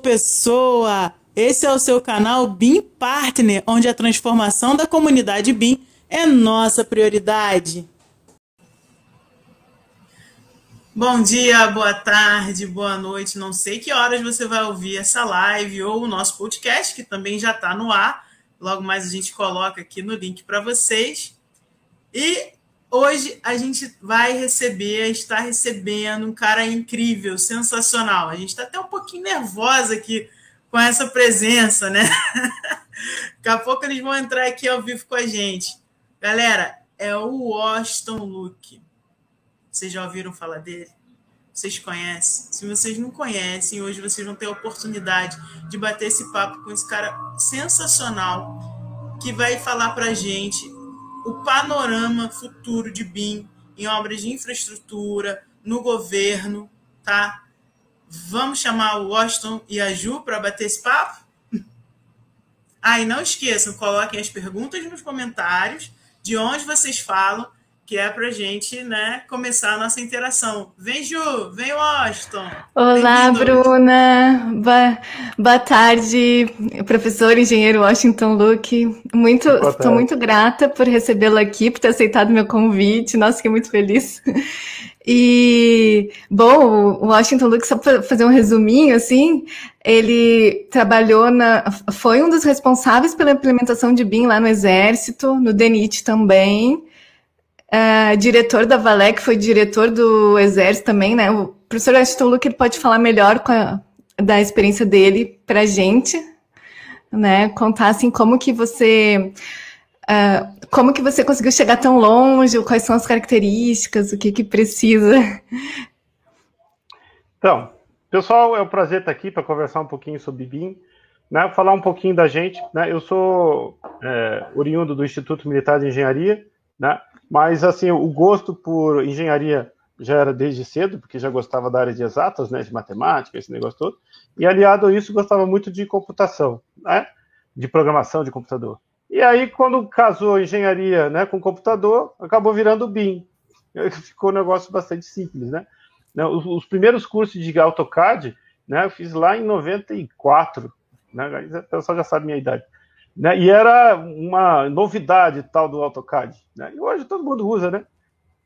pessoa! Esse é o seu canal BIM Partner, onde a transformação da comunidade BIM é nossa prioridade. Bom dia, boa tarde, boa noite. Não sei que horas você vai ouvir essa live ou o nosso podcast, que também já está no ar. Logo mais a gente coloca aqui no link para vocês. E hoje a gente vai receber, está recebendo um cara incrível, sensacional. A gente está até um pouquinho nervosa aqui com essa presença, né? Daqui a pouco eles vão entrar aqui ao vivo com a gente. Galera, é o Washington Luke. Vocês já ouviram falar dele? Vocês conhecem? Se vocês não conhecem, hoje vocês vão ter a oportunidade de bater esse papo com esse cara sensacional que vai falar para gente o panorama futuro de BIM em obras de infraestrutura, no governo, tá? Vamos chamar o Washington e a Ju para bater esse papo? Ah, não esqueçam, coloquem as perguntas nos comentários de onde vocês falam que é para gente né, começar a nossa interação. Vem, Ju, vem, Washington. Olá, Bruna. Boa, boa tarde, professor engenheiro Washington Luke. Muito, estou muito grata por recebê-lo aqui, por ter aceitado meu convite. Nossa, fiquei muito feliz. E, bom, o Washington Luke, só para fazer um resuminho, assim, ele trabalhou na. Foi um dos responsáveis pela implementação de BIM lá no Exército, no DENIT também. Uh, diretor da Valec, foi diretor do Exército também, né? O professor Ashton Luke pode falar melhor a, da experiência dele para a gente, né? Contar assim como que você uh, como que você conseguiu chegar tão longe, quais são as características, o que que precisa. Então, pessoal, é um prazer estar aqui para conversar um pouquinho sobre BIM, né? Falar um pouquinho da gente, né? Eu sou é, oriundo do Instituto Militar de Engenharia, né? Mas, assim, o gosto por engenharia já era desde cedo, porque já gostava da área de exatas, né, de matemática, esse negócio todo. E aliado a isso, gostava muito de computação, né, de programação de computador. E aí, quando casou engenharia né, com computador, acabou virando BIM. Ficou um negócio bastante simples, né? Os, os primeiros cursos de AutoCAD, né, eu fiz lá em 94, né, o pessoal já sabe minha idade. Né? E era uma novidade tal do AutoCAD. Né? E hoje todo mundo usa, né?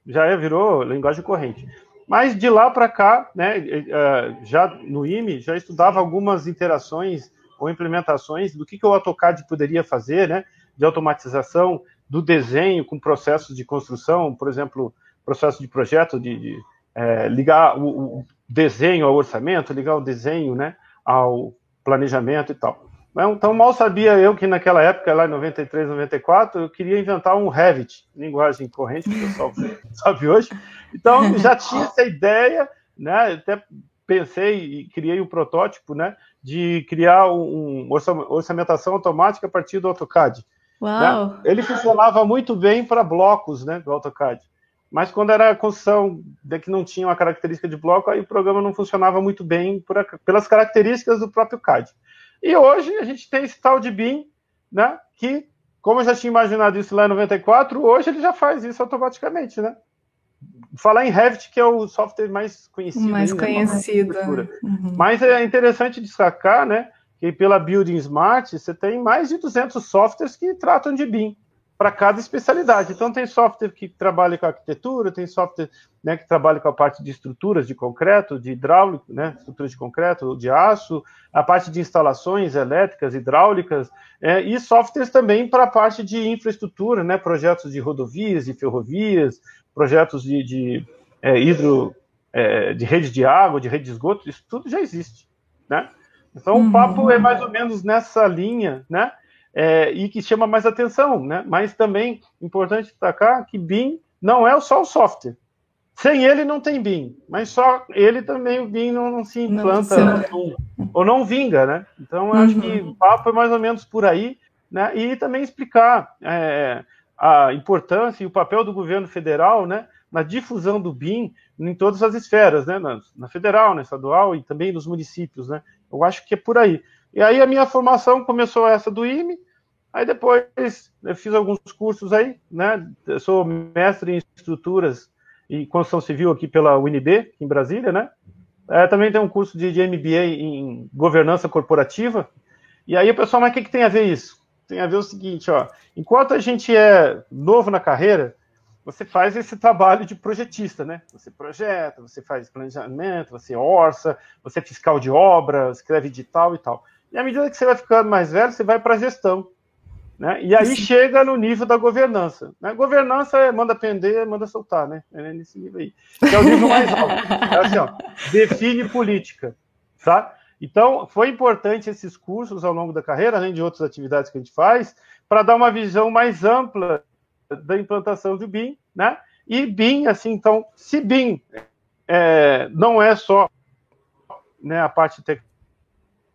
Já é, virou linguagem corrente. Mas de lá para cá, né, é, já no IME, já estudava algumas interações ou implementações do que, que o AutoCAD poderia fazer, né, de automatização do desenho com processos de construção, por exemplo, processo de projeto, de, de é, ligar o, o, desenho ao orçamento, ligar o desenho né, ao planejamento e tal. Então, mal sabia eu que naquela época, lá em 93, 94, eu queria inventar um Revit, linguagem corrente, que o pessoal sabe hoje. Então, já tinha essa ideia, né? Até pensei e criei um protótipo, né? De criar um orçamentação automática a partir do AutoCAD. Uau! Né? Ele funcionava muito bem para blocos, né? Do AutoCAD. Mas quando era construção que não tinha uma característica de bloco, aí o programa não funcionava muito bem por, pelas características do próprio CAD. E hoje a gente tem esse tal de BIM, né? Que, como eu já tinha imaginado isso lá em 94, hoje ele já faz isso automaticamente, né? Falar em Revit, que é o software mais conhecido. Mais ainda, conhecido. Uhum. Mas é interessante destacar, né? Que pela Building Smart, você tem mais de 200 softwares que tratam de BIM para cada especialidade. Então, tem software que trabalha com arquitetura, tem software né, que trabalha com a parte de estruturas de concreto, de hidráulico, né, estruturas de concreto, de aço, a parte de instalações elétricas, hidráulicas, é, e softwares também para a parte de infraestrutura, né, projetos de rodovias, de ferrovias, projetos de, de é, hidro, é, de rede de água, de rede de esgoto, isso tudo já existe. Né? Então, uhum. o papo é mais ou menos nessa linha, né? É, e que chama mais atenção, né? Mas também importante destacar que BIM não é só o software. Sem ele não tem BIM, mas só ele também o BIM não, não se implanta não, ou não vinga, né? Então uhum. acho que o papo é mais ou menos por aí, né? E também explicar é, a importância e o papel do governo federal, né? Na difusão do BIM em todas as esferas, né? Na, na federal, na estadual e também nos municípios, né? Eu acho que é por aí. E aí a minha formação começou essa do IME, aí depois eu fiz alguns cursos aí, né? Eu sou mestre em estruturas e construção civil aqui pela UNB, em Brasília, né? é, também tem um curso de, de, MBA em governança corporativa. E aí o pessoal, mas o que, que tem a ver isso? Tem a ver o seguinte, ó, enquanto a gente é novo na carreira, você faz esse trabalho de projetista, né? Você projeta, você faz planejamento, você orça, você é fiscal de obra, escreve edital e tal. E à medida que você vai ficando mais velho, você vai para a gestão. Né? E aí Sim. chega no nível da governança. Né? Governança é manda pender, manda soltar, né? É nesse nível aí. Que é o nível mais alto. É assim, ó, define política. Tá? Então, foi importante esses cursos ao longo da carreira, além de outras atividades que a gente faz, para dar uma visão mais ampla da implantação do BIM, né? E BIM, assim, então, se BIM é, não é só né, a parte de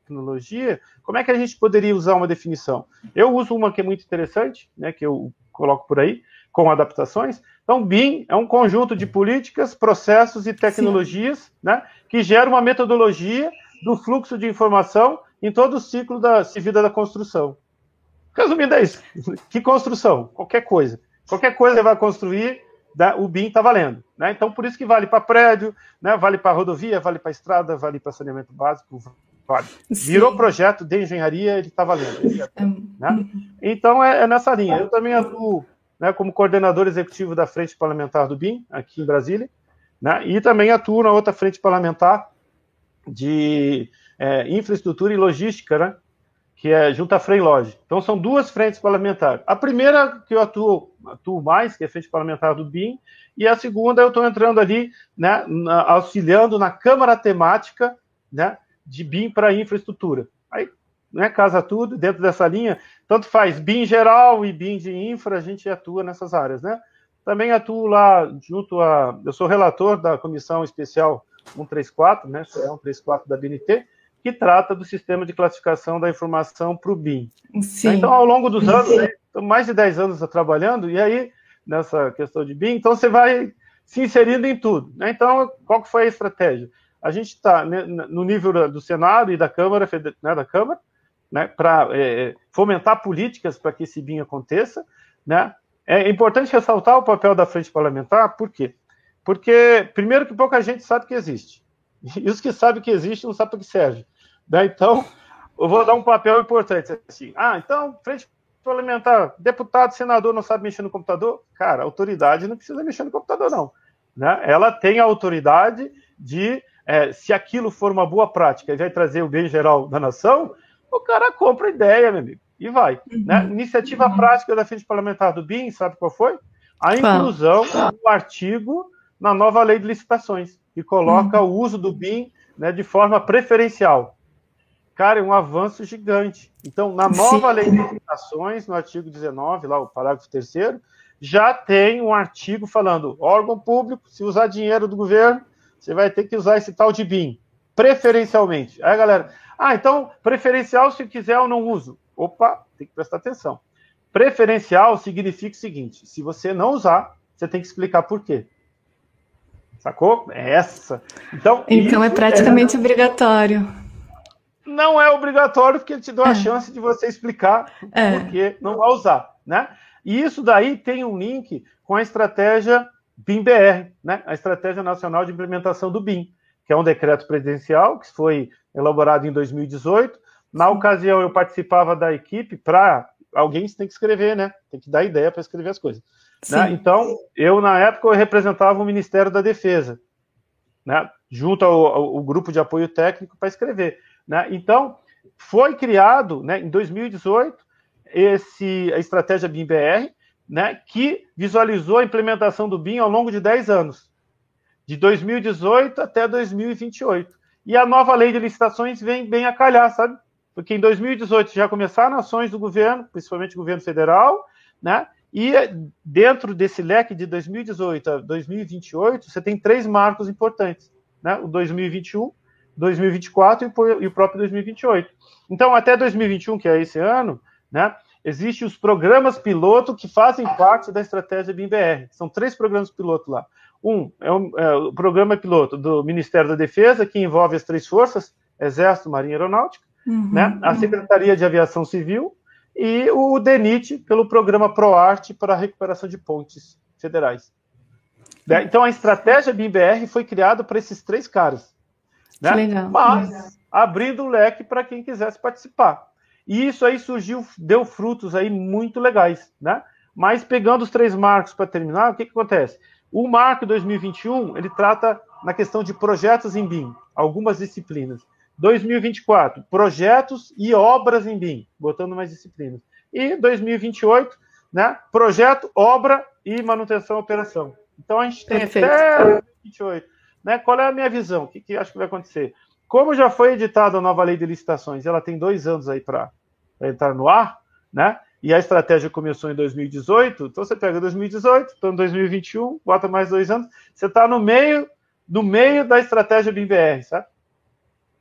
tecnologia, como é que a gente poderia usar uma definição? Eu uso uma que é muito interessante, né, que eu coloco por aí, com adaptações. Então, BIM é um conjunto de políticas, processos e tecnologias né, que gera uma metodologia do fluxo de informação em todo o ciclo da vida da construção. Resumindo, é isso. Que construção? Qualquer coisa. Qualquer coisa que vai construir, o BIM está valendo. Né? Então, por isso que vale para prédio, né? vale para rodovia, vale para estrada, vale para saneamento básico, Virou projeto de engenharia, ele está valendo. Né? Então, é, é, nessa linha. Eu também atuo né, como coordenador executivo da Frente Parlamentar do BIM, aqui em Brasília, né? e também atuo na outra frente parlamentar de é, infraestrutura e logística, né? que é junto à Frei Lodge. Então, são duas frentes parlamentares. A primeira que eu atuo, atuo mais, que é a frente parlamentar do BIM, e a segunda eu estou entrando ali, né, auxiliando na Câmara Temática né, de BIM para infraestrutura. Aí, né, casa tudo, dentro dessa linha, tanto faz BIM geral e BIM de infra, a gente atua nessas áreas, né? Também atuo lá junto a... Eu sou relator da Comissão Especial 134, né, é 134 da BNT, que trata do sistema de classificação da informação para o BIM. Sim. Então, ao longo dos anos, né, mais de 10 anos trabalhando, e aí, nessa questão de BIM, então você vai se inserindo em tudo. Né? Então, qual que foi a estratégia? A gente está né, no nível do Senado e da Câmara, né, da Câmara, né, para é, é, fomentar políticas para que esse BIM aconteça. Né? É importante ressaltar o papel da frente parlamentar, por quê? Porque, primeiro, que pouca gente sabe que existe. E os que sabem que existe não sabem para que serve. Né? Então, eu vou dar um papel importante. Assim, ah, então, frente parlamentar, deputado, senador não sabe mexer no computador? Cara, autoridade não precisa mexer no computador, não. Né? Ela tem a autoridade de, é, se aquilo for uma boa prática e vai trazer o bem geral da nação, o cara compra a ideia, meu amigo, e vai. Uhum. Né? Iniciativa uhum. prática da frente parlamentar do BIM, sabe qual foi? A inclusão do artigo na nova lei de licitações que coloca uhum. o uso do BIM né, de forma preferencial. Cara, é um avanço gigante. Então, na nova Sim. lei de licitações, no artigo 19, lá o parágrafo 3 já tem um artigo falando: órgão público, se usar dinheiro do governo, você vai ter que usar esse tal de BIM, preferencialmente. Aí, galera, ah, então, preferencial, se quiser, eu não uso. Opa, tem que prestar atenção. Preferencial significa o seguinte: se você não usar, você tem que explicar por quê. Sacou? É essa. Então, então é praticamente é... obrigatório. Não é obrigatório, porque ele te dá a é. chance de você explicar é. por que não vai usar. Né? E isso daí tem um link com a estratégia BIM-BR, né? a Estratégia Nacional de Implementação do BIM, que é um decreto presidencial que foi elaborado em 2018. Na ocasião, eu participava da equipe para. Alguém tem que escrever, né? Tem que dar ideia para escrever as coisas. Né? Então, eu, na época, eu representava o Ministério da Defesa, né? junto ao, ao, grupo de apoio técnico para escrever. Né? Então, foi criado, né, em 2018, esse, a estratégia BIM-BR, né, que visualizou a implementação do BIM ao longo de 10 anos, de 2018 até 2028. E a nova lei de licitações vem bem a calhar, sabe? Porque em 2018 já começaram ações do governo, principalmente o governo federal, né? E dentro desse leque de 2018 a 2028, você tem três marcos importantes, né? O 2021, 2024 e o próprio 2028. Então, até 2021, que é esse ano, né? Existem os programas piloto que fazem parte da estratégia BIM-BR. São três programas piloto lá. Um é o, é o, programa piloto do Ministério da Defesa, que envolve as três forças, Exército, Marinha e Aeronáutica, uhum, né? a Secretaria de Aviação Civil e o DENIT pelo programa ProArte para a recuperação de pontes federais. Né? Então, a estratégia BIM-BR foi criada para esses três caras. Né? Legal. Mas abrindo o leque para quem quisesse participar. E isso aí surgiu, deu frutos aí muito legais, né? Mas pegando os três marcos para terminar, o que, que acontece? O marco 2021, ele trata na questão de projetos em BIM, algumas disciplinas. 2024, projetos e obras em BIM, botando mais disciplinas. E 2028, né, projeto, obra e manutenção e operação. Então a gente tem Perfeito. até 2028. Né? Qual é a minha visão? O que, que acho que vai acontecer? Como já foi editada a nova lei de licitações, ela tem dois anos aí para entrar no ar, né? E a estratégia começou em 2018, então você pega 2018, então 2021, bota mais dois anos, você está no meio, no meio da estratégia BIM-BR, sabe?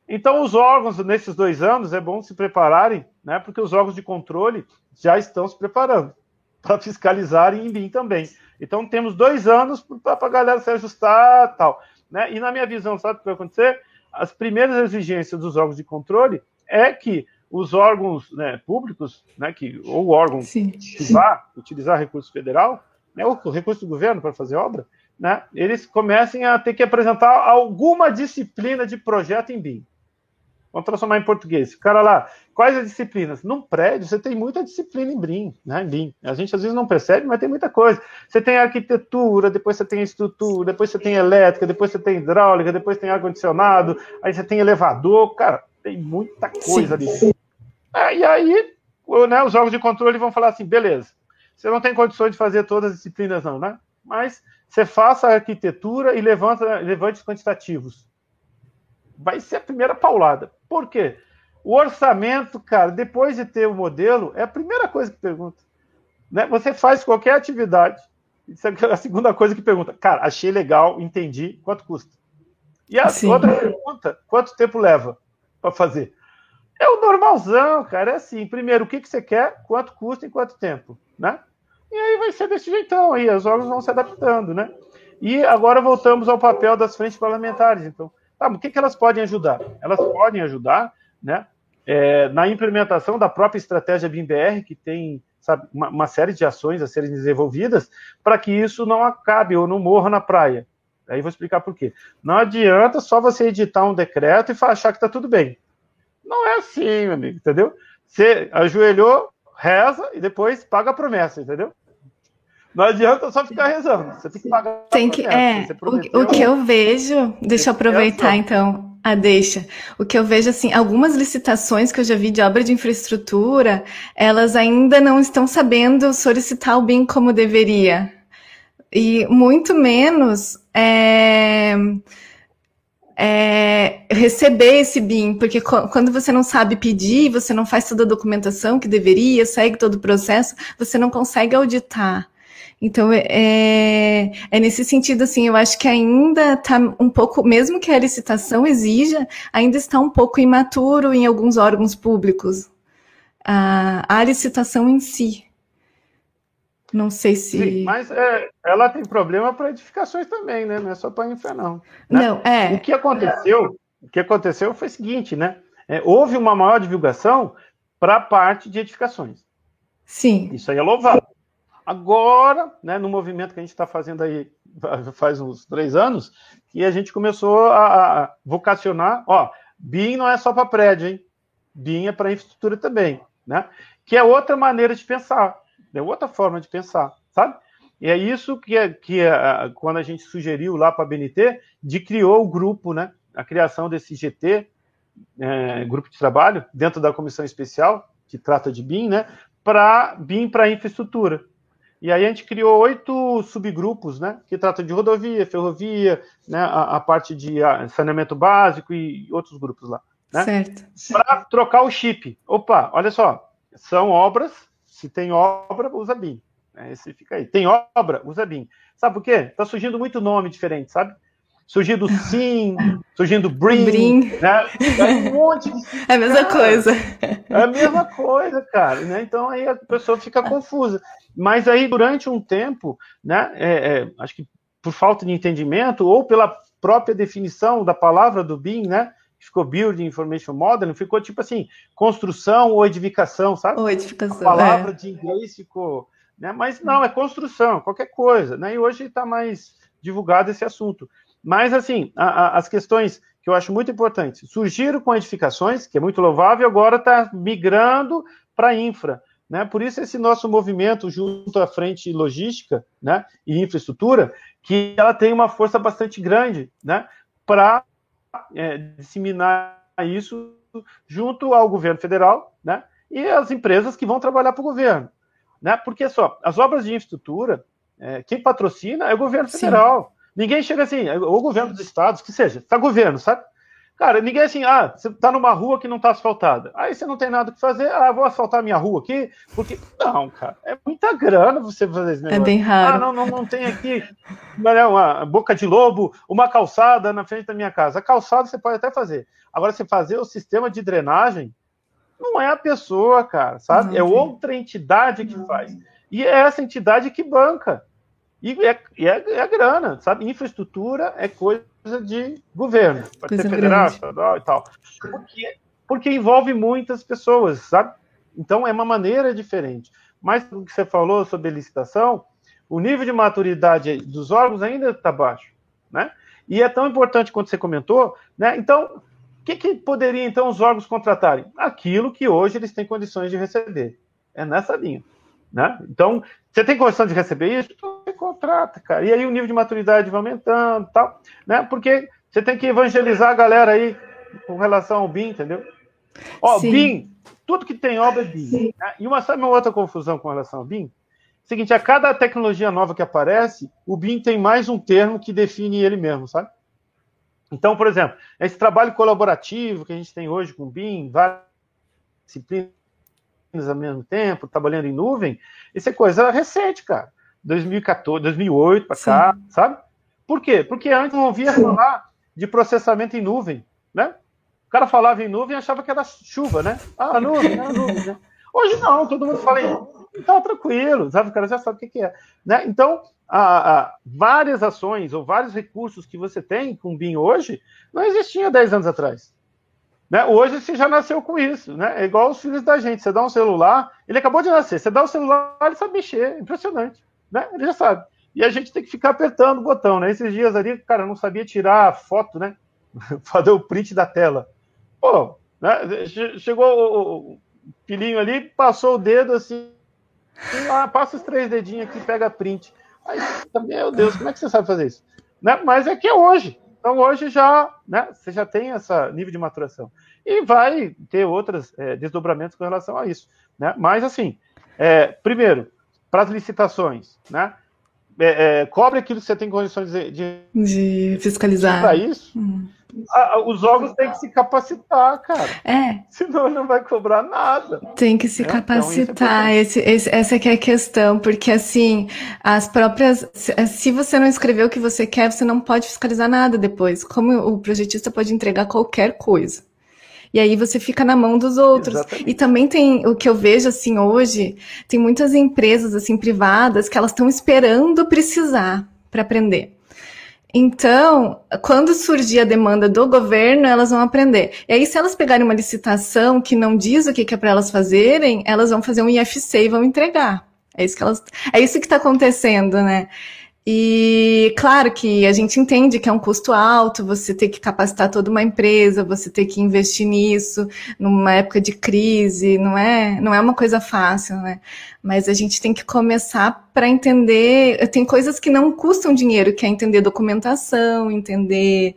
Então, os órgãos, nesses dois anos, é bom se prepararem, né? Porque os órgãos de controle já estão se preparando para fiscalizarem em BIM também. Então, temos dois anos para a galera se ajustar tal. Né? E na minha visão, sabe o que vai acontecer? as primeiras exigências dos órgãos de controle é que os órgãos né, públicos, né, que, ou órgão sim, que sim. vá utilizar recurso federal, né, ou recurso do governo para fazer obra, né, eles comecem a ter que apresentar alguma disciplina de projeto em BIM. Vamos transformar em português. Cara lá, quais as disciplinas? Num prédio, você tem muita disciplina em BIM, né? Em BIM. A gente às vezes não percebe, mas tem muita coisa. Você tem arquitetura, depois você tem estrutura, depois você tem elétrica, depois você tem hidráulica, depois tem ar-condicionado, aí você tem elevador. Cara, tem muita coisa Sim. ali. É, e aí, né, os jogos de controle vão falar assim: beleza, você não tem condições de fazer todas as disciplinas, não, né? Mas você faça a arquitetura e levanta, levante os quantitativos vai ser a primeira paulada. Por quê? O orçamento, cara, depois de ter o modelo, é a primeira coisa que pergunta. Né? Você faz qualquer atividade, isso é a segunda coisa que pergunta. Cara, achei legal, entendi, quanto custa? E a Sim. outra pergunta, quanto tempo leva para fazer? É o normalzão, cara, é assim. Primeiro, o que, que você quer, quanto custa e quanto tempo, né? E aí vai ser desse jeitão aí, os órgãos vão se adaptando, né? E agora voltamos ao papel das frentes parlamentares. Então, Tá, o que, que elas podem ajudar? Elas podem ajudar né, é, na implementação da própria estratégia BIM-BR, que tem sabe, uma, uma, série de ações a serem desenvolvidas para que isso não acabe ou não morra na praia. Aí vou explicar por quê. Não adianta só você editar um decreto e achar que está tudo bem. Não é assim, meu amigo, entendeu? Você ajoelhou, reza e depois paga a promessa, entendeu? Não adianta só ficar rezando. Você tem que pagar. Tem que, é, o, o, que eu vejo, deixa eu aproveitar então a deixa. O que eu vejo assim, algumas licitações que eu já vi de obra de infraestrutura, elas ainda não estão sabendo solicitar o BIM como deveria. E muito menos é, é, receber esse BIM, porque quando você não sabe pedir, você não faz toda a documentação que deveria, segue todo o processo, você não consegue auditar. Então, é, é, é nesse sentido, assim, eu acho que ainda está um pouco, mesmo que a licitação exija, ainda está um pouco imaturo em alguns órgãos públicos. A, a licitação em si. Não sei se. Sim, mas é, ela tem problema para edificações também, né? Não é só para infra, não. Né? Não, é. O que aconteceu, o que aconteceu foi o seguinte, né? É, houve uma maior divulgação para a parte de edificações. Sim. Isso aí é louvável. Agora, né, no movimento que a gente está fazendo aí faz uns três anos, que a gente começou a, a vocacionar, ó, BIM não é só para prédio, hein? BIM é para infraestrutura também, né? Que é outra maneira de pensar, é outra forma de pensar, sabe? E é isso que, é, que é, quando a gente sugeriu lá para a BNT, de criou o grupo, né? A criação desse GT, é, grupo de trabalho, dentro da comissão especial, que trata de BIM, né? Para BIM para infraestrutura. E aí a gente criou oito subgrupos, né? Que tratam de rodovia, ferrovia, né? A, a parte de saneamento básico e outros grupos lá. Né? Certo. Para trocar o chip. Opa, olha só. São obras. Se tem obra, usa BIM. É, esse fica aí. Tem obra, usa BIM. Sabe por quê? Tá surgindo muito nome diferente, sabe? surgindo Sim, surgindo Bring, Bring. Né? É um monte de... É a mesma cara, coisa. É a mesma coisa, cara. Né? Então aí a pessoa fica confusa. Mas aí, durante um tempo, né, é, é, acho que por falta de entendimento, ou pela própria definição da palavra do BIM, né? Ficou Building Information Modeling, ficou tipo assim, construção ou edificação, sabe? Ou edificação. A palavra é. de inglês ficou. Né? Mas não, é construção, qualquer coisa. Né? E hoje está mais divulgado esse assunto. Mas, assim, a, a, as questões que eu acho muito importante. Surgiram com edificações, que é muito louvável, e agora está migrando para infra. Né? Por isso, esse nosso movimento junto à frente logística né, e infraestrutura, que ela tem uma força bastante grande né, para é, disseminar isso junto ao governo federal né, e as empresas que vão trabalhar para o governo. Né? Porque só, as obras de infraestrutura, é, quem patrocina é o governo federal. Sim. Ninguém chega assim, é o governo dos estados, que seja, está governo, sabe? Cara, ninguém assim, ah, você está numa rua que não está asfaltada. Aí você não tem nada que fazer, ah, vou asfaltar minha rua aqui, porque. Não, cara, é muita grana você fazer esse é negócio. É bem raro. Ah, não, não, não tem aqui uma boca de lobo, uma calçada na frente da minha casa. A calçada você pode até fazer. Agora, você fazer o sistema de drenagem, não é a pessoa, cara, sabe? Não, é outra entidade que faz. E é essa entidade que banca. E é, é, é grana, sabe? Infraestrutura é coisa de governo, pode coisa ser federal, estadual e tal. Porque, porque envolve muitas pessoas, sabe? Então é uma maneira diferente. Mas o que você falou sobre licitação, o nível de maturidade dos órgãos ainda está baixo, né? E é tão importante quanto você comentou, né? Então, o que, que poderiam então os órgãos contratarem? Aquilo que hoje eles têm condições de receber. É nessa linha. Né? Então, você tem condição de receber isso? Contrata, cara. E aí o nível de maturidade vai aumentando tal, né? Porque você tem que evangelizar a galera aí com relação ao BIM, entendeu? Ó, Sim. BIM, tudo que tem obra é BIM. Né? E uma, sabe uma outra confusão com relação ao BIM? Seguinte, a cada tecnologia nova que aparece, o BIM tem mais um termo que define ele mesmo, sabe? Então, por exemplo, esse trabalho colaborativo que a gente tem hoje com o BIM, várias disciplinas ao mesmo tempo, trabalhando em nuvem, isso é coisa recente, cara. 2014, 2008 para cá, sabe? Por quê? Porque antes não ouvia falar de processamento em nuvem, né? O cara falava em nuvem e achava que era chuva, né? Ah, nuvem, é nuvem, né? Hoje não, todo mundo fala em tá tranquilo, sabe? O cara já sabe o que, que é. Né? Então, a, a, várias ações ou vários recursos que você tem com o BIM hoje não existiam 10 anos atrás. Né? Hoje você já nasceu com isso, né? É igual os filhos da gente. Você dá um celular, ele acabou de nascer. Você dá o um celular, ele sabe mexer, impressionante, né? Ele já sabe. E a gente tem que ficar apertando o botão, né? Esses dias ali, cara, não sabia tirar foto, né? Fazer o print da tela. Pô, né? Chegou o filhinho ali, passou o dedo assim, ah, passa os três dedinhos aqui, pega print. Aí, meu Deus, como é que você sabe fazer isso? Né? Mas é que é hoje. Então hoje já, né, você já tem esse nível de maturação. E vai ter outros é, desdobramentos com relação a isso. Né? Mas assim, é, primeiro, para as licitações, né? É, é, cobre aquilo que você tem condições de, de, de fiscalizar. Para isso, hum a, os órgãos têm que se capacitar, cara. É. Senão não vai cobrar nada. Tem que se é, capacitar. Então, é esse, esse, essa é, é a questão, porque assim, as próprias. Se, se você não escreveu o que você quer, você não pode fiscalizar nada depois. Como o projetista pode entregar qualquer coisa. E aí você fica na mão dos outros. Exatamente. E também tem o que eu vejo assim hoje, tem muitas empresas assim privadas que elas estão esperando precisar para aprender. Então, quando surgir a demanda do governo, elas vão aprender. E aí, se elas pegarem uma licitação que não diz o que é para elas fazerem, elas vão fazer um IFC e vão entregar. É isso que elas, é isso que está acontecendo, né? E claro que a gente entende que é um custo alto, você ter que capacitar toda uma empresa, você ter que investir nisso numa época de crise, não é, não é uma coisa fácil, né? Mas a gente tem que começar para entender, tem coisas que não custam dinheiro, que é entender documentação, entender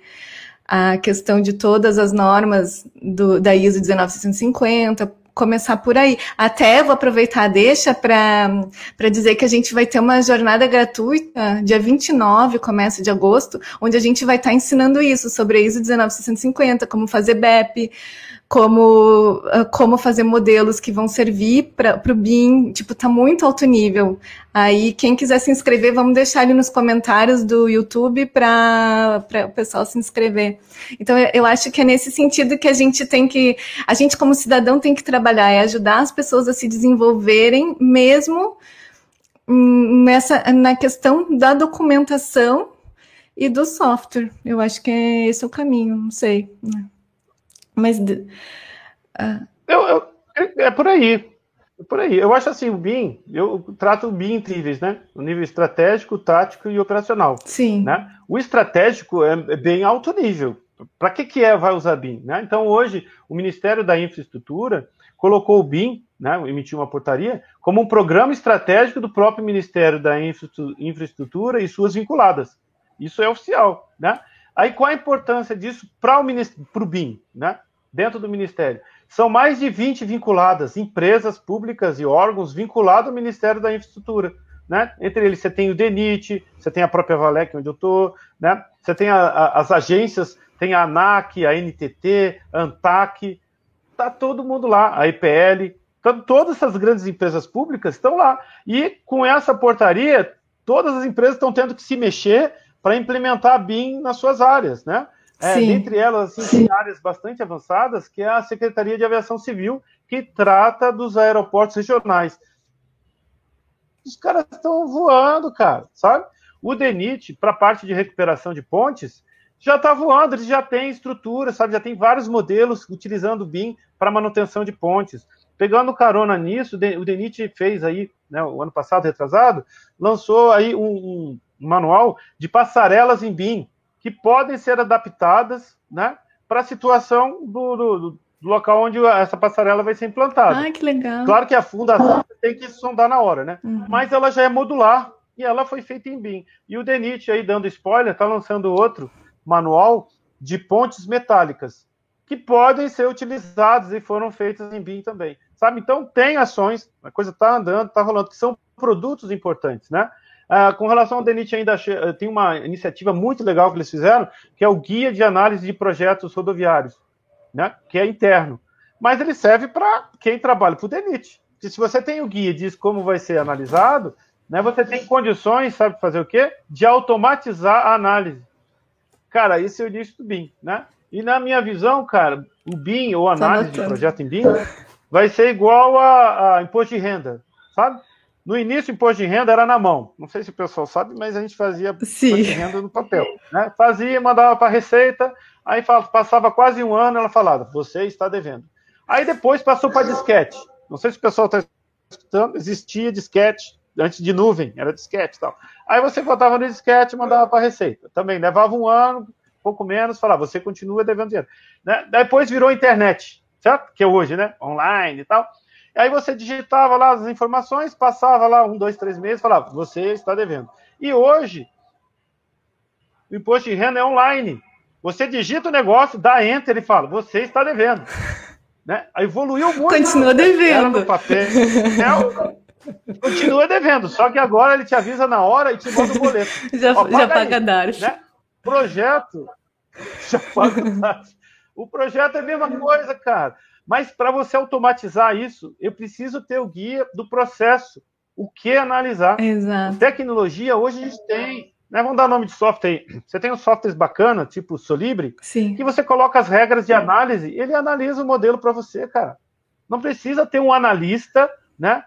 a questão de todas as normas do, da ISO 19650, começar por aí. Até vou aproveitar deixa para dizer que a gente vai ter uma jornada gratuita, dia 29, começo de agosto, onde a gente vai estar tá ensinando isso sobre a ISO 19650, como fazer BEP, como, ah, como fazer modelos que vão servir para o BIM, tipo, tá muito alto nível. Aí, quem quiser se inscrever, vamos deixar ali nos comentários do YouTube para o pessoal se inscrever. Então, eu acho que é nesse sentido que a gente tem que, a gente como cidadão tem que trabalhar, é ajudar as pessoas a se desenvolverem, mesmo nessa, na questão da documentação e do software. Eu acho que é esse o caminho, não sei. Né? Mas. Eu, eu, é, é por aí. É por aí. Eu acho assim, o BIM, eu trato o BIM em níveis, né? O nível estratégico, tático e operacional. Sim. Né? O estratégico é, é bem alto nível, para que, que é vai usar BIM? Né? Então, hoje, o Ministério da Infraestrutura colocou o BIM, né, emitiu uma portaria, como um programa estratégico do próprio Ministério da Infraestrutura e suas vinculadas. Isso é oficial. Né? Aí, qual a importância disso para o BIM, né? Dentro do Ministério? São mais de 20 vinculadas, empresas públicas e órgãos vinculados ao Ministério da Infraestrutura. Né? Entre eles, você tem o DENIT, você tem a própria Valec, onde eu estou, né? você tem a, a, as agências, tem a ANAC, a NTT, a ANTAC, está todo mundo lá, a IPL, então, todas essas grandes empresas públicas estão lá. E com essa portaria, todas as empresas estão tendo que se mexer para implementar a BIM nas suas áreas, né? É, dentre elas, assim, tem áreas bastante avançadas, que é a Secretaria de Aviação Civil, que trata dos aeroportos regionais os caras estão voando, cara, sabe? O DENIT, para a parte de recuperação de pontes, já está voando, ele já tem estrutura, sabe? Já tem vários modelos utilizando o BIM para manutenção de pontes. Pegando carona nisso, o DENIT fez aí, né, o ano passado, retrasado, lançou aí um, um manual de passarelas em BIM, que podem ser adaptadas, né, para a situação do, do, do local onde essa passarela vai ser implantada. Ah, que legal. Claro que a fundação tem que sondar na hora, né? Uhum. Mas ela já é modular e ela foi feita em BIM. E o Denit, aí dando spoiler, está lançando outro manual de pontes metálicas que podem ser utilizadas e foram feitas em BIM também. Sabe? Então tem ações, a coisa está andando, está rolando, que são produtos importantes, né? Ah, com relação ao DENIT, ainda tem uma iniciativa muito legal que eles fizeram, que é o Guia de Análise de Projetos Rodoviários né, que é interno. Mas ele serve para quem trabalha para o DENIT. Se você tem o guia e diz como vai ser analisado, né, você tem condições, sabe fazer o quê? De automatizar a análise. Cara, isso é o início do BIM, né? E na minha visão, cara, o BIM ou análise de projeto em BIM vai ser igual a, a, imposto de renda, sabe? No início, o imposto de renda era na mão. Não sei se o pessoal sabe, mas a gente fazia Sim. imposto de renda no papel. Né? Fazia, mandava para a Receita, Aí passava quase um ano, ela falava, você está devendo. Aí depois passou para disquete. Não sei se o pessoal está escutando, existia disquete antes de nuvem, era disquete e tal. Aí você botava no disquete e mandava para a Receita. Também levava um ano, pouco menos, falava, você continua devendo dinheiro. Né? Depois virou internet, certo? Que é hoje, né? Online e tal. Aí você digitava lá as informações, passava lá um, dois, três meses, falava, você está devendo. E hoje, o imposto de renda é online. Você digita o negócio, dá enter e fala, você está devendo. Né? Evoluiu muito. Continua devendo. Papel, né? Continua devendo, só que agora ele te avisa na hora e te manda o boleto. Já, Ó, já paga. Né? Projeto. Já paga O projeto é a mesma coisa, cara. Mas para você automatizar isso, eu preciso ter o guia do processo. O que analisar. Exato. Tecnologia, hoje a gente tem né, vamos dar nome de software aí. Você tem uns softwares bacanas, tipo o Solibre, Sim. que você coloca as regras de análise, ele analisa o modelo para você, cara. Não precisa ter um analista, né?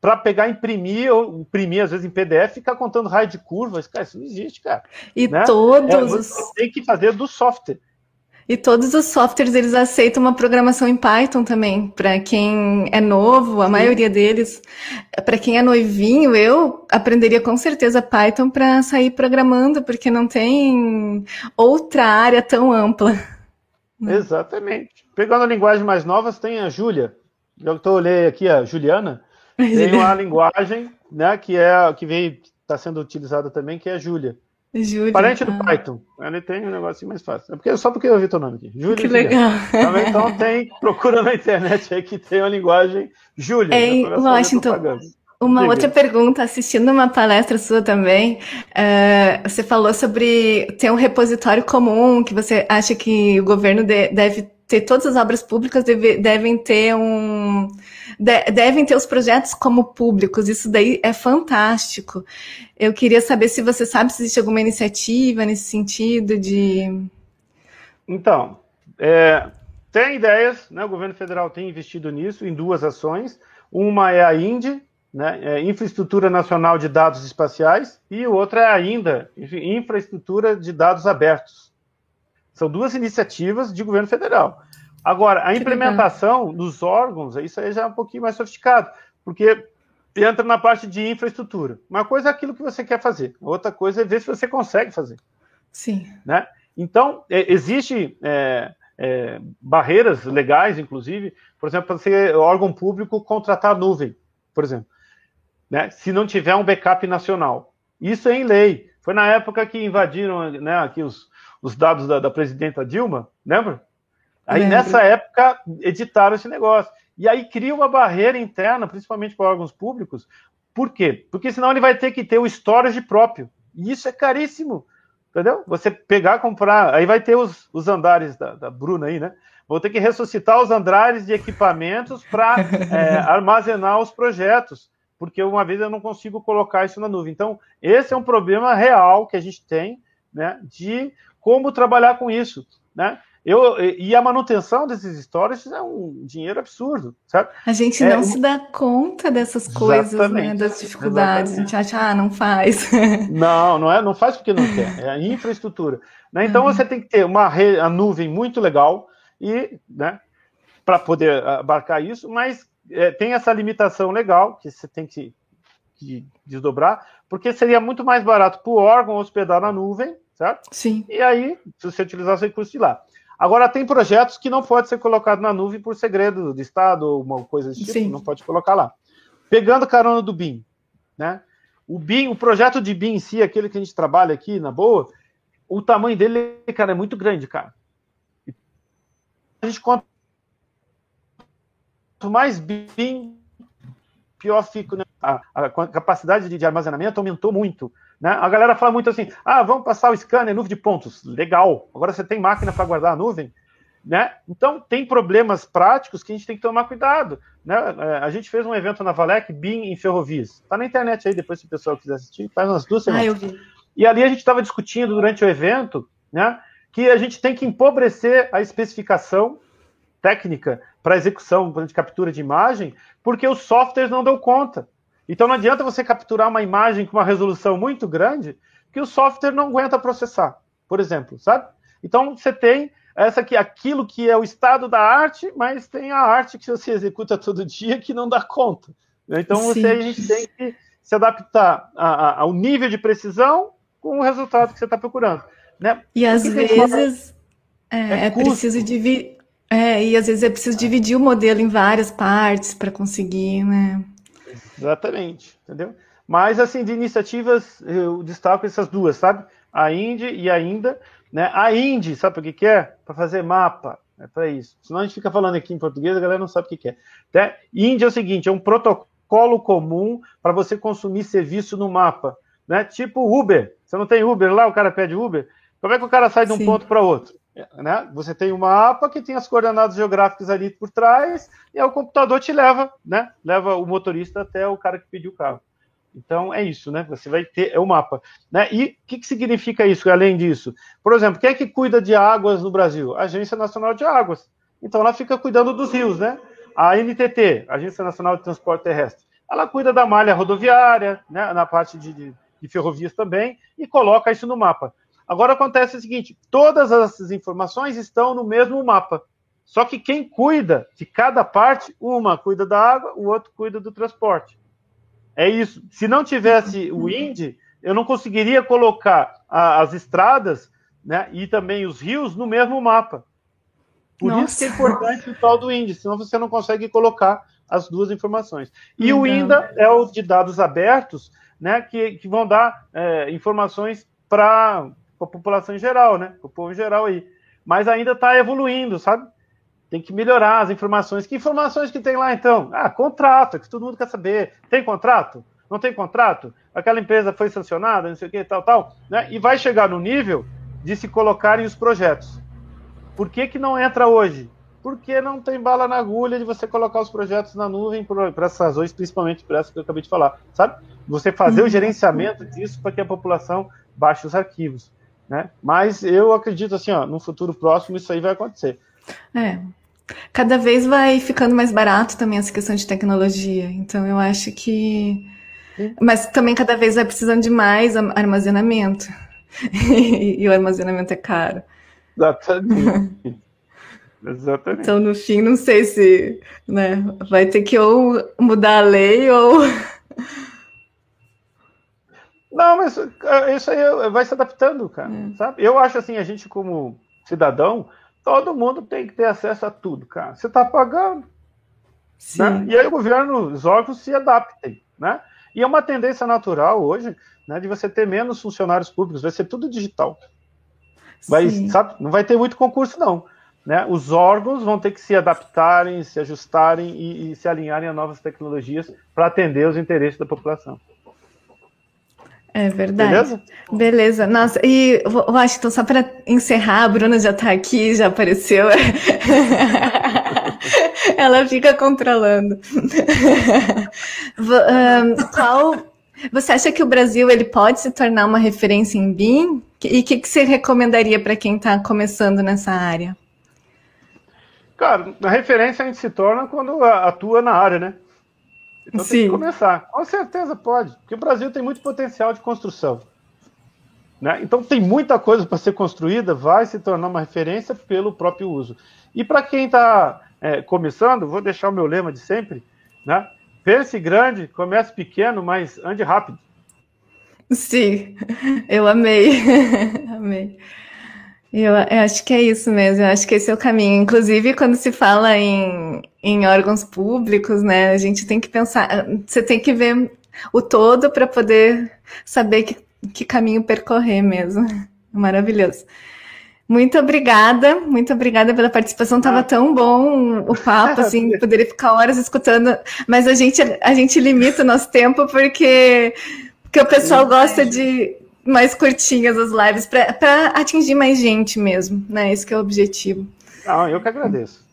Para pegar, imprimir, ou imprimir, às vezes, em PDF, ficar contando raio de curvas. Cara, isso não existe, cara. E né? todos. É, tem que fazer do software. E todos os softwares eles aceitam uma programação em Python também. Para quem é novo, a Sim. maioria deles. Para quem é noivinho, eu aprenderia com certeza Python para sair programando, porque não tem outra área tão ampla. Né? Exatamente. Pegando a linguagem mais novas, tem a Júlia. Eu estou olhando aqui a Juliana. Tem uma linguagem, né, que é que veio está sendo utilizada também, que é a Júlia. Júlia. Parente do ah. Python. Ele tem um negocinho mais fácil. É porque, só porque eu ouvi teu nome aqui. Júlia. Que legal. Também, então tem, procura na internet aí que tem uma linguagem Júlia. Em Washington. Uma Diga. outra pergunta, assistindo uma palestra sua também, uh, você falou sobre ter um repositório comum, que você acha que o governo de, deve ter, todas as obras públicas deve, devem ter um de, devem ter os projetos como públicos, isso daí é fantástico. Eu queria saber se você sabe se existe alguma iniciativa nesse sentido de. Então, é, tem ideias, né? o governo federal tem investido nisso, em duas ações. Uma é a INDE, né? É Infraestrutura Nacional de Dados Espaciais, e outra é ainda Infraestrutura de Dados Abertos. São duas iniciativas de governo federal. Agora, a implementação dos órgãos, isso aí já é um pouquinho mais sofisticado, porque entra na parte de infraestrutura. Uma coisa é aquilo que você quer fazer, outra coisa é ver se você consegue fazer. Sim. Né? Então, é, existe é, é, barreiras legais, inclusive, por exemplo, para ser órgão público contratar nuvem, por exemplo, né, se não tiver um backup nacional. Isso é em lei. Foi na época que invadiram né, aqui os, os dados da, da presidenta Dilma, lembra? Aí Lembro. nessa época editaram esse negócio. E aí cria uma barreira interna, principalmente para órgãos públicos. Por quê? Porque senão ele vai ter que ter o storage próprio. E isso é caríssimo. Entendeu? Você pegar, comprar. Aí vai ter os, os andares da, da Bruna aí, né? Vou ter que ressuscitar os andares de equipamentos para é, armazenar os projetos, porque uma vez eu não consigo colocar isso na nuvem. Então, esse é um problema real que a gente tem, né? De como trabalhar com isso, né? Eu, e a manutenção desses storages é um dinheiro absurdo, sabe? A gente é não um... se dá conta dessas coisas, né, das dificuldades. Exatamente. A gente acha, ah, não faz. Não, não é, não faz porque não quer. É a infraestrutura. Né? Então uhum. você tem que ter uma re... a nuvem muito legal e, né, para poder abarcar isso, mas é, tem essa limitação legal que você tem que, que desdobrar, porque seria muito mais barato para o órgão hospedar na nuvem, certo? Sim. E aí, se você utilizar os recursos de lá. Agora, tem projetos que não pode ser colocado na nuvem por segredo de Estado ou uma coisa desse tipo, Sim. não pode colocar lá. Pegando carona do BIM, né? O BIM, o projeto de BIM em si, aquele que a gente trabalha aqui, na boa, o tamanho dele, cara, é muito grande, cara. A gente conta mais BIM, pior fica, né? A, a capacidade de, de armazenamento aumentou muito. Né? A galera fala muito assim: ah, vamos passar o scanner, nuvem de pontos. Legal. Agora você tem máquina para guardar a nuvem. Né? Então, tem problemas práticos que a gente tem que tomar cuidado. Né? É, a gente fez um evento na Valec, BIM em ferrovias. Está na internet aí, depois se o pessoal quiser assistir, faz umas duas semanas. Ah, eu vi. E ali a gente estava discutindo durante o evento né, que a gente tem que empobrecer a especificação técnica para execução de captura de imagem, porque os softwares não dão conta. Então não adianta você capturar uma imagem com uma resolução muito grande que o software não aguenta processar, por exemplo, sabe? Então você tem essa aqui, aquilo que é o estado da arte, mas tem a arte que você executa todo dia que não dá conta. Então você, a gente tem que se adaptar a, a, ao nível de precisão com o resultado que você está procurando. Né? E às vezes é, é, é preciso dividir. É, e às vezes é preciso dividir o modelo em várias partes para conseguir, né? Exatamente, entendeu? Mas, assim, de iniciativas, eu destaco essas duas, sabe? A Indy e ainda, né? A Indy, sabe o que, que é? Para fazer mapa, é para isso. Senão a gente fica falando aqui em português, a galera não sabe o que, que é. Né? Indy é o seguinte, é um protocolo comum para você consumir serviço no mapa, né? Tipo Uber. Você não tem Uber lá, o cara pede Uber. Como é que o cara sai de um Sim. ponto para outro? Né? Você tem um mapa que tem as coordenadas geográficas ali por trás, e aí o computador te leva, né? Leva o motorista até o cara que pediu o carro. Então é isso, né? Você vai ter é o mapa, né? E o que, que significa isso? Além disso, por exemplo, quem é que cuida de águas no Brasil? A Agência Nacional de Águas. Então ela fica cuidando dos rios, né? A NTT, Agência Nacional de Transporte Terrestre, ela cuida da malha rodoviária, né? Na parte de, de, de ferrovias também e coloca isso no mapa. Agora acontece o seguinte: todas essas informações estão no mesmo mapa. Só que quem cuida de cada parte, uma cuida da água, o outro cuida do transporte. É isso. Se não tivesse o INDE, eu não conseguiria colocar a, as estradas né, e também os rios no mesmo mapa. Por Nossa. isso que é importante o tal do INDE, senão você não consegue colocar as duas informações. E o INDA é o de dados abertos, né, que, que vão dar é, informações para com a população em geral, né? Com o povo em geral aí. Mas ainda está evoluindo, sabe? Tem que melhorar as informações. Que informações que tem lá, então? Ah, contrato, é que todo mundo quer saber. Tem contrato? Não tem contrato? Aquela empresa foi sancionada, não sei o que, tal, tal. Né? E vai chegar no nível de se colocarem os projetos. Por que, que não entra hoje? Porque não tem bala na agulha de você colocar os projetos na nuvem por, por essas razões, principalmente por essa que eu acabei de falar, sabe? Você fazer o uhum. gerenciamento disso para que a população baixe os arquivos. Né? Mas eu acredito assim, ó, no futuro próximo isso aí vai acontecer. É. Cada vez vai ficando mais barato também essa questão de tecnologia. Então eu acho que. Sim. Mas também cada vez vai precisando de mais armazenamento. e o armazenamento é caro. Exatamente. Exatamente. Então, no fim, não sei se né, vai ter que ou mudar a lei ou Não, mas isso aí vai se adaptando, cara. É. Sabe? Eu acho assim, a gente como cidadão, todo mundo tem que ter acesso a tudo, cara. Você está pagando. Né? E aí o governo, os órgãos se adaptem, né? E é uma tendência natural hoje, né, de você ter menos funcionários públicos, vai ser tudo digital. Vai, sabe, não vai ter muito concurso, não. Né? Os órgãos vão ter que se adaptarem, se ajustarem e, e se alinharem a novas tecnologias para atender os interesses da população. É verdade. Beleza? Beleza. Nossa, e Washington, só para encerrar, a Bruna já está aqui, já apareceu. Ela fica controlando. Qual você acha que o Brasil ele pode se tornar uma referência em BIM? E o que, que, você recomendaria para quem está começando nessa área? Cara, a referência a gente se torna quando atua na área, né? Então Sim. tem que começar. Com certeza pode, porque o Brasil tem muito potencial de construção. Né? Então tem muita coisa para ser construída, vai se tornar uma referência pelo próprio uso. E para quem está é, começando, vou deixar o meu lema de sempre, né? Pense grande, comece pequeno, mas ande rápido. Sim, eu amei, amei. Eu, eu, acho que é isso mesmo, eu acho que esse é o caminho. Inclusive, quando se fala em, em órgãos públicos, né, a gente tem que pensar, você tem que ver o todo para poder saber que, que caminho percorrer mesmo. Maravilhoso. Muito obrigada, muito obrigada pela participação. Tava ah. tão bom o papo, assim, poderia ficar horas escutando, mas a gente, a gente limita o nosso tempo porque, porque o pessoal gosta de, mais curtinhas as lives para atingir mais gente mesmo, né? Esse é o objetivo. Ah, eu que agradeço.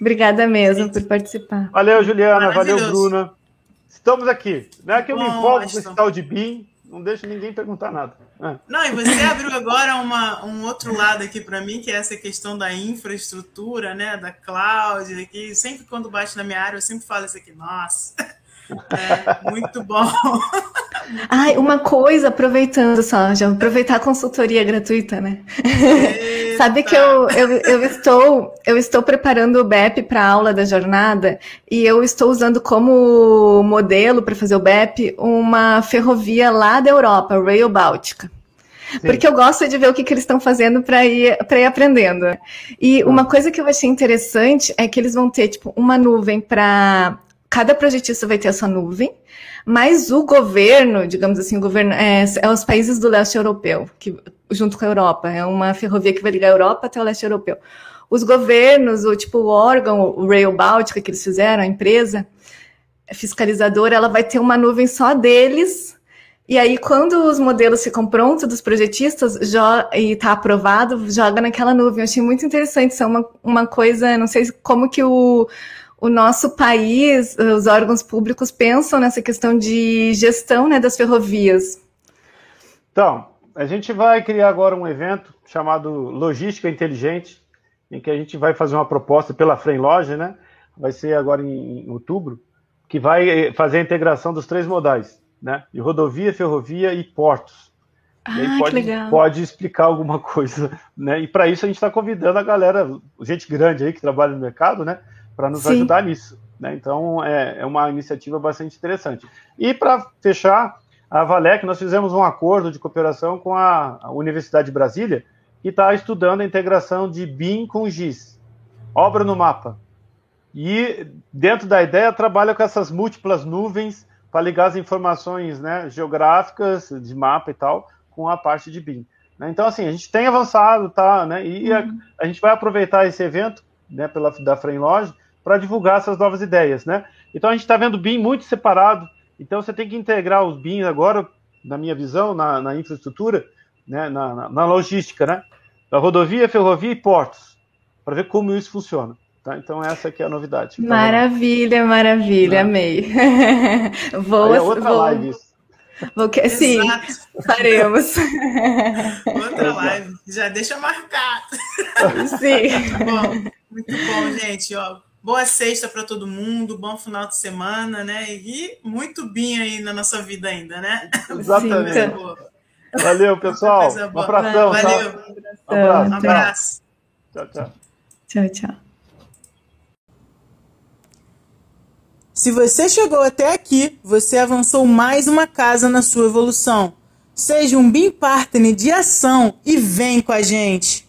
Obrigada mesmo por participar. Valeu, Juliana. Valeu, Bruna. Estamos aqui. Não é que eu Bom, me empolgo com esse tal de BIM, não deixo ninguém perguntar nada. É. Não, e você abriu agora uma, um outro lado aqui para mim, que é essa questão da infraestrutura, né, da cloud, que sempre quando bate na minha área, eu sempre falo isso aqui, nossa, é, muito bom. Ai, uma coisa, aproveitando só, já aproveitar a consultoria gratuita, né? Sabe que eu, eu, eu, estou eu estou preparando o BEP para a aula da jornada e eu estou usando como modelo para fazer o BEP uma ferrovia lá da Europa, Rail Báltica. Sim. Porque eu gosto de ver o que, que eles estão fazendo para ir, ir aprendendo. E uma coisa que eu achei interessante é que eles vão ter, tipo, uma nuvem para cada projetista vai ter a sua nuvem, mas o governo, digamos assim, o governo é, é os países do leste europeu, que, junto com a Europa, é uma ferrovia que vai ligar a Europa até o leste europeu. Os governos, o tipo o órgão, o Rail Baltica que eles fizeram, a empresa fiscalizadora, ela vai ter uma nuvem só deles. E aí, quando os modelos ficam prontos dos projetistas e está aprovado, joga naquela nuvem. Eu achei muito interessante. Isso é uma, uma coisa, não sei como que o, o nosso país, os órgãos públicos pensam nessa questão de gestão né, das ferrovias? Então, a gente vai criar agora um evento chamado Logística Inteligente, em que a gente vai fazer uma proposta pela Loja, né? Vai ser agora em, em outubro, que vai eh, fazer a integração dos três modais, né? De rodovia, ferrovia e portos. Ah, e pode, pode explicar alguma coisa, né? E para isso a gente está convidando a galera, gente grande aí que trabalha no mercado, né? Para nos Sim. ajudar nisso. Né? Então, é, é, uma iniciativa bastante interessante. E para fechar, a Valec, nós fizemos um acordo de cooperação com a, a Universidade de Brasília, que está estudando a integração de BIM com GIS, obra no mapa. E, dentro da ideia, trabalha com essas múltiplas nuvens para ligar as informações né, geográficas, de mapa e tal, com a parte de BIM. Né? Então, assim, a gente tem avançado, tá? Né? E uhum. a, a, gente vai aproveitar esse evento né, pela, da Framelogic para divulgar essas novas ideias, né? Então a gente está vendo o BIM muito separado. Então você tem que integrar os BIM agora, na minha visão, na, na infraestrutura, né, na, na, na, logística, né? Da rodovia, ferrovia e portos, para ver como isso funciona. Tá? Então essa aqui é a novidade. Maravilha, tá maravilha, amei. vou, Aí é outra vou... live isso. Vou que... Sim, faremos. Outra live, já deixa marcado. Sim. Muito bom, muito bom, gente. Ó, boa sexta para todo mundo, bom final de semana, né? E muito bem aí na nossa vida ainda, né? Exatamente. Valeu, pessoal. Um abração. Valeu. Tá? Um abraço. Um abraço. Tchau, tchau. Tchau, tchau. Se você chegou até aqui, você avançou mais uma casa na sua evolução. Seja um BIM Partner de ação e vem com a gente!